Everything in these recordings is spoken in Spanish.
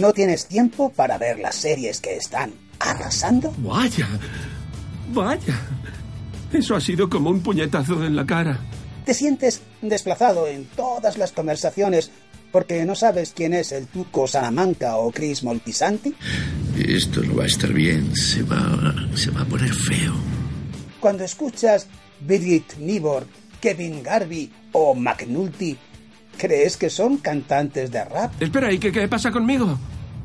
¿No tienes tiempo para ver las series que están arrasando? Vaya, vaya. Eso ha sido como un puñetazo en la cara. ¿Te sientes desplazado en todas las conversaciones porque no sabes quién es el Tuco Salamanca o Chris Moltisanti? Esto no va a estar bien, se va, se va a poner feo. Cuando escuchas Birgit Nibor, Kevin Garvey o McNulty, ¿crees que son cantantes de rap? Espera, ¿y qué, qué pasa conmigo?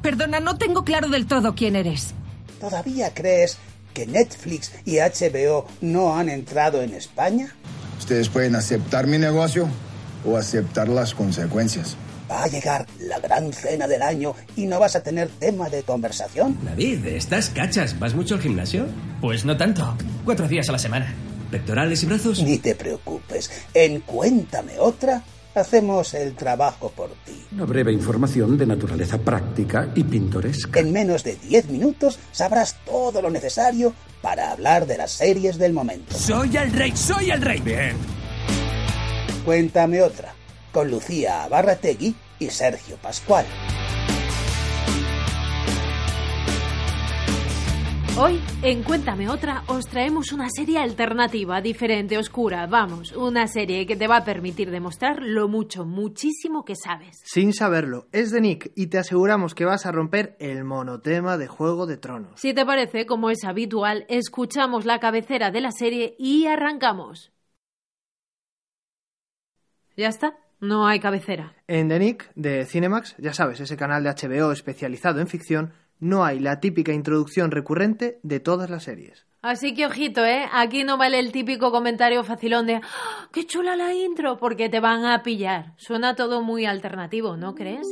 Perdona, no tengo claro del todo quién eres. ¿Todavía crees que Netflix y HBO no han entrado en España? Ustedes pueden aceptar mi negocio o aceptar las consecuencias. Va a llegar la gran cena del año y no vas a tener tema de conversación. David, ¿estás cachas? ¿Vas mucho al gimnasio? Pues no tanto. Cuatro días a la semana. ¿Pectorales y brazos? Ni te preocupes. En Cuéntame otra, hacemos el trabajo por ti. Una breve información de naturaleza práctica y pintoresca. En menos de 10 minutos sabrás todo lo necesario para hablar de las series del momento. Soy el rey, soy el rey. Bien. Cuéntame otra, con Lucía Barrategui y Sergio Pascual. Hoy, en Cuéntame Otra, os traemos una serie alternativa, diferente, oscura, vamos, una serie que te va a permitir demostrar lo mucho, muchísimo que sabes. Sin saberlo, es de Nick y te aseguramos que vas a romper el monotema de Juego de Tronos. Si te parece, como es habitual, escuchamos la cabecera de la serie y arrancamos. Ya está, no hay cabecera. En The Nick, de Cinemax, ya sabes, ese canal de HBO especializado en ficción, no hay la típica introducción recurrente de todas las series. Así que ojito, ¿eh? Aquí no vale el típico comentario facilón de ¡Ah, ¡Qué chula la intro! Porque te van a pillar. Suena todo muy alternativo, ¿no crees?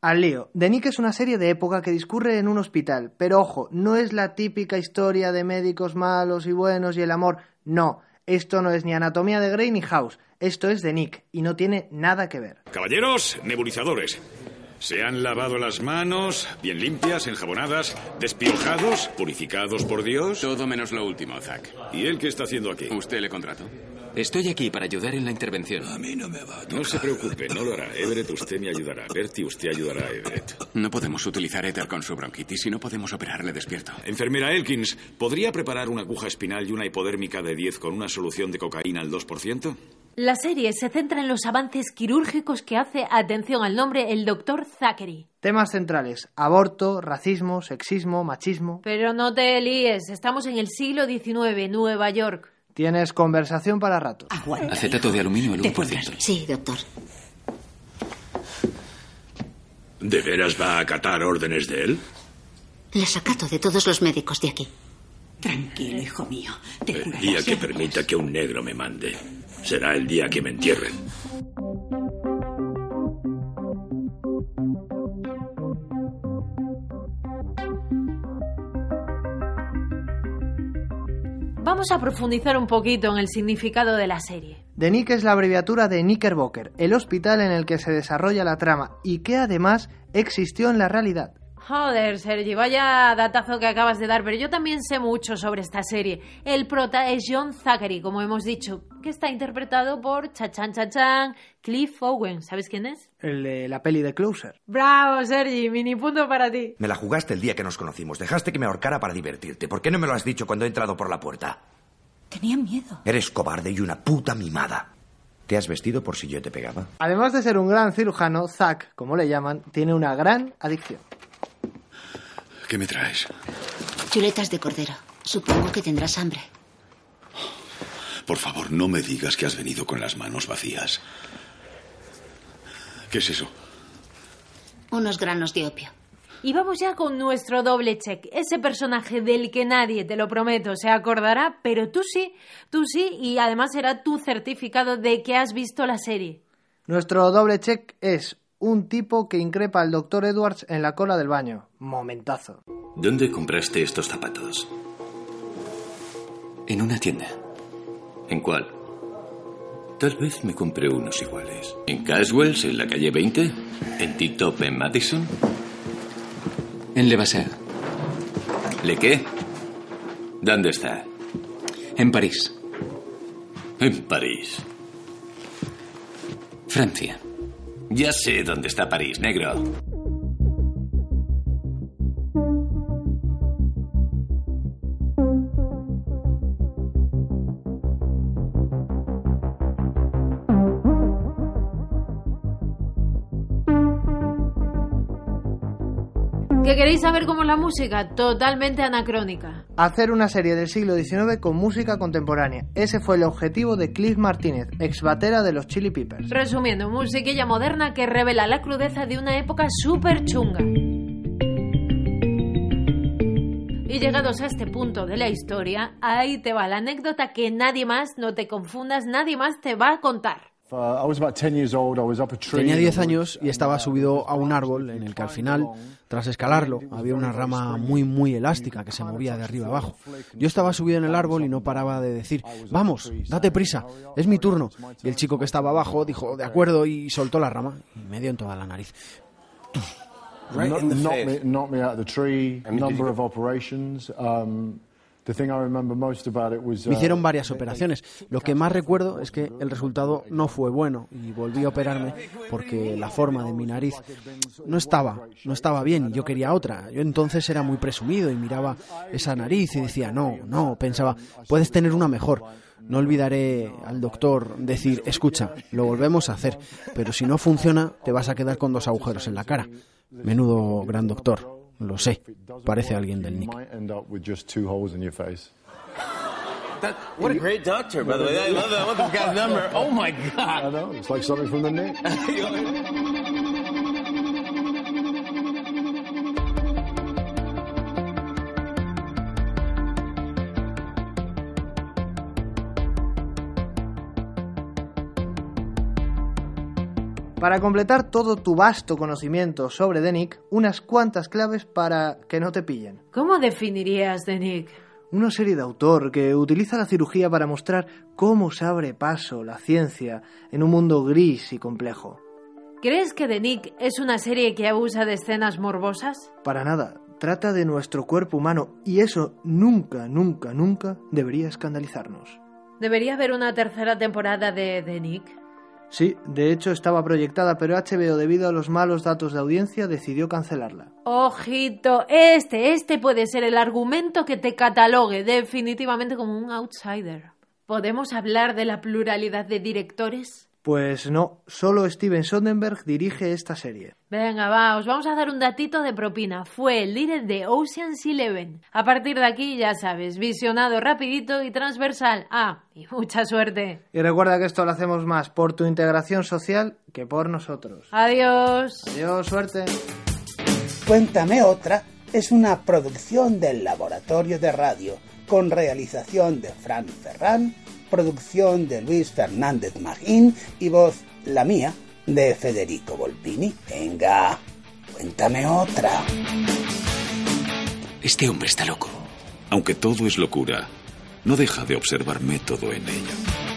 Al lío. The Nick es una serie de época que discurre en un hospital, pero ojo, no es la típica historia de médicos malos y buenos y el amor. No, esto no es ni Anatomía de Grey ni House. Esto es de Nick y no tiene nada que ver. Caballeros, nebulizadores. Se han lavado las manos, bien limpias, enjabonadas, despiojados, purificados por Dios. Todo menos lo último, Zack. ¿Y él qué está haciendo aquí? Usted le contrató. Estoy aquí para ayudar en la intervención. A mí no me va a tocar. No se preocupe, no lo hará. Everett, usted me ayudará. Bertie, usted ayudará a Everett. No podemos utilizar éter con su bronquitis y no podemos operarle despierto. Enfermera Elkins, ¿podría preparar una aguja espinal y una hipodérmica de 10 con una solución de cocaína al 2%? La serie se centra en los avances quirúrgicos que hace, atención al nombre, el doctor Zachary. Temas centrales: aborto, racismo, sexismo, machismo. Pero no te líes, estamos en el siglo XIX, Nueva York. Tienes conversación para rato. Aguanta, Acetato de aluminio, el 1%. Sí, doctor. ¿De veras va a acatar órdenes de él? Las acato de todos los médicos de aquí. Tranquilo, hijo mío. Te el día que permita que un negro me mande será el día que me entierren. Vamos a profundizar un poquito en el significado de la serie. The Nick es la abreviatura de Knickerbocker, el hospital en el que se desarrolla la trama y que además existió en la realidad. Joder, Sergi, vaya datazo que acabas de dar, pero yo también sé mucho sobre esta serie. El prota es John Zachary, como hemos dicho, que está interpretado por Chachan Chachan Cliff Owen. ¿Sabes quién es? El de la peli de Closer. Bravo, Sergi, mini punto para ti. Me la jugaste el día que nos conocimos. Dejaste que me ahorcara para divertirte. ¿Por qué no me lo has dicho cuando he entrado por la puerta? Tenía miedo. Eres cobarde y una puta mimada. ¿Te has vestido por si yo te pegaba? Además de ser un gran cirujano, Zack, como le llaman, tiene una gran adicción. ¿Qué me traes? Chuletas de cordero. Supongo que tendrás hambre. Por favor, no me digas que has venido con las manos vacías. ¿Qué es eso? Unos granos de opio. Y vamos ya con nuestro doble check. Ese personaje del que nadie, te lo prometo, se acordará, pero tú sí, tú sí, y además será tu certificado de que has visto la serie. Nuestro doble check es un tipo que increpa al doctor Edwards en la cola del baño. Momentazo. ¿Dónde compraste estos zapatos? En una tienda. ¿En cuál? Tal vez me compré unos iguales. ¿En Caswells, en la calle 20? ¿En T-Top, en Madison? En Levasseur. ¿Le qué? ¿Dónde está? En París. En París. Francia. Ya sé dónde está París, negro. ¿Que queréis saber cómo es la música? Totalmente anacrónica. Hacer una serie del siglo XIX con música contemporánea. Ese fue el objetivo de Cliff Martínez, ex batera de los Chili Peppers. Resumiendo, musiquilla moderna que revela la crudeza de una época súper chunga. Y llegados a este punto de la historia, ahí te va la anécdota que nadie más, no te confundas, nadie más te va a contar. Tenía 10 años y estaba subido a un árbol en el que al final, tras escalarlo, había una rama muy muy elástica que se movía de arriba abajo. Yo estaba subido en el árbol y no paraba de decir, vamos, date prisa, es mi turno. Y el chico que estaba abajo dijo, de acuerdo, y soltó la rama y me dio en toda la nariz. Me hicieron varias operaciones. Lo que más recuerdo es que el resultado no fue bueno y volví a operarme porque la forma de mi nariz no estaba, no estaba bien y yo quería otra. Yo entonces era muy presumido y miraba esa nariz y decía, no, no, pensaba, puedes tener una mejor. No olvidaré al doctor decir, escucha, lo volvemos a hacer, pero si no funciona te vas a quedar con dos agujeros en la cara. Menudo gran doctor. Lo sé. Parece alguien del Nick. That, what a great doctor, by the way. I love that. I want this guy's number. Oh my God. I know. It's like something from the Nick. Para completar todo tu vasto conocimiento sobre The Nick, unas cuantas claves para que no te pillen. ¿Cómo definirías The Nick? Una serie de autor que utiliza la cirugía para mostrar cómo se abre paso la ciencia en un mundo gris y complejo. ¿Crees que The Nick es una serie que abusa de escenas morbosas? Para nada. Trata de nuestro cuerpo humano y eso nunca, nunca, nunca debería escandalizarnos. ¿Debería haber una tercera temporada de The Nick? Sí, de hecho estaba proyectada, pero HBO, debido a los malos datos de audiencia, decidió cancelarla. Ojito, este, este puede ser el argumento que te catalogue definitivamente como un outsider. ¿Podemos hablar de la pluralidad de directores? Pues no, solo Steven Soderbergh dirige esta serie. Venga, va, os vamos a dar un datito de propina. Fue el líder de Ocean's Eleven. A partir de aquí, ya sabes, visionado rapidito y transversal. Ah, y mucha suerte. Y recuerda que esto lo hacemos más por tu integración social que por nosotros. Adiós. Adiós, suerte. Cuéntame otra es una producción del Laboratorio de Radio con realización de Fran Ferran producción de Luis Fernández Magín y voz, la mía, de Federico Volpini. Venga, cuéntame otra. Este hombre está loco. Aunque todo es locura, no deja de observar método en ello.